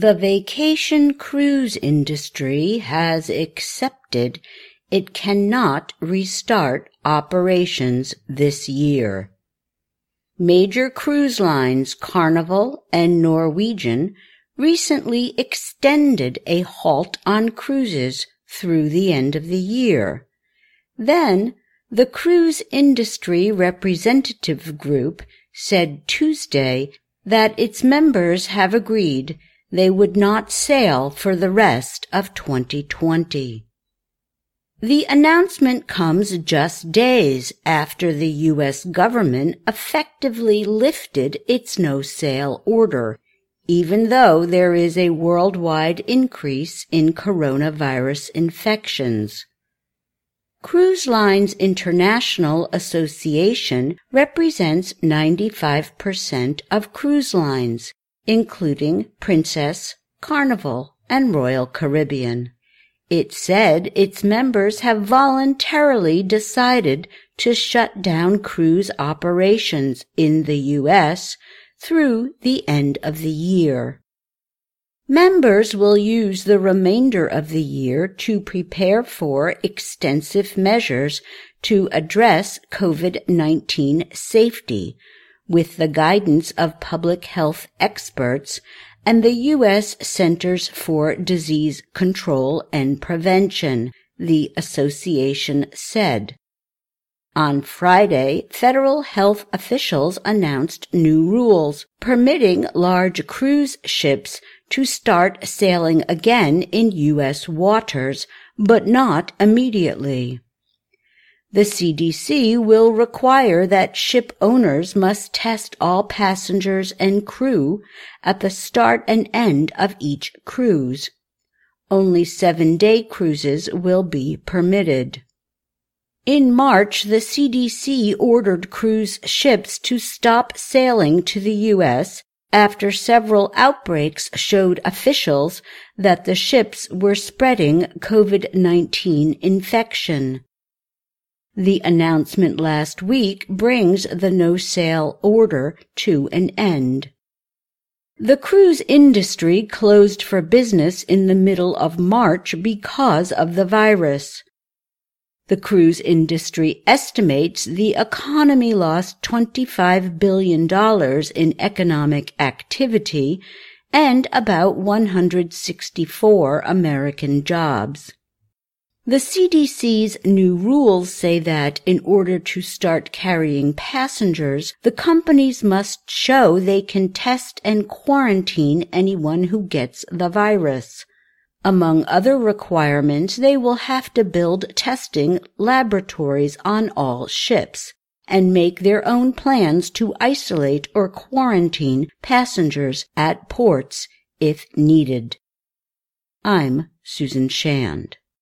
The vacation cruise industry has accepted it cannot restart operations this year. Major cruise lines Carnival and Norwegian recently extended a halt on cruises through the end of the year. Then, the Cruise Industry Representative Group said Tuesday that its members have agreed they would not sail for the rest of 2020. The announcement comes just days after the U.S. government effectively lifted its no-sail order, even though there is a worldwide increase in coronavirus infections. Cruise Lines International Association represents 95% of cruise lines, including Princess, Carnival, and Royal Caribbean. It said its members have voluntarily decided to shut down cruise operations in the U.S. through the end of the year. Members will use the remainder of the year to prepare for extensive measures to address COVID-19 safety with the guidance of public health experts and the U.S. Centers for Disease Control and Prevention, the association said. On Friday, federal health officials announced new rules permitting large cruise ships to start sailing again in U.S. waters, but not immediately. The CDC will require that ship owners must test all passengers and crew at the start and end of each cruise. Only seven-day cruises will be permitted. In March, the CDC ordered cruise ships to stop sailing to the U.S. after several outbreaks showed officials that the ships were spreading COVID-19 infection. The announcement last week brings the no-sail order to an end. The cruise industry closed for business in the middle of March because of the virus. The cruise industry estimates the economy lost $25 billion in economic activity and about 164 American jobs. The CDC's new rules say that in order to start carrying passengers, the companies must show they can test and quarantine anyone who gets the virus. Among other requirements, they will have to build testing laboratories on all ships and make their own plans to isolate or quarantine passengers at ports if needed. I'm Susan Shand.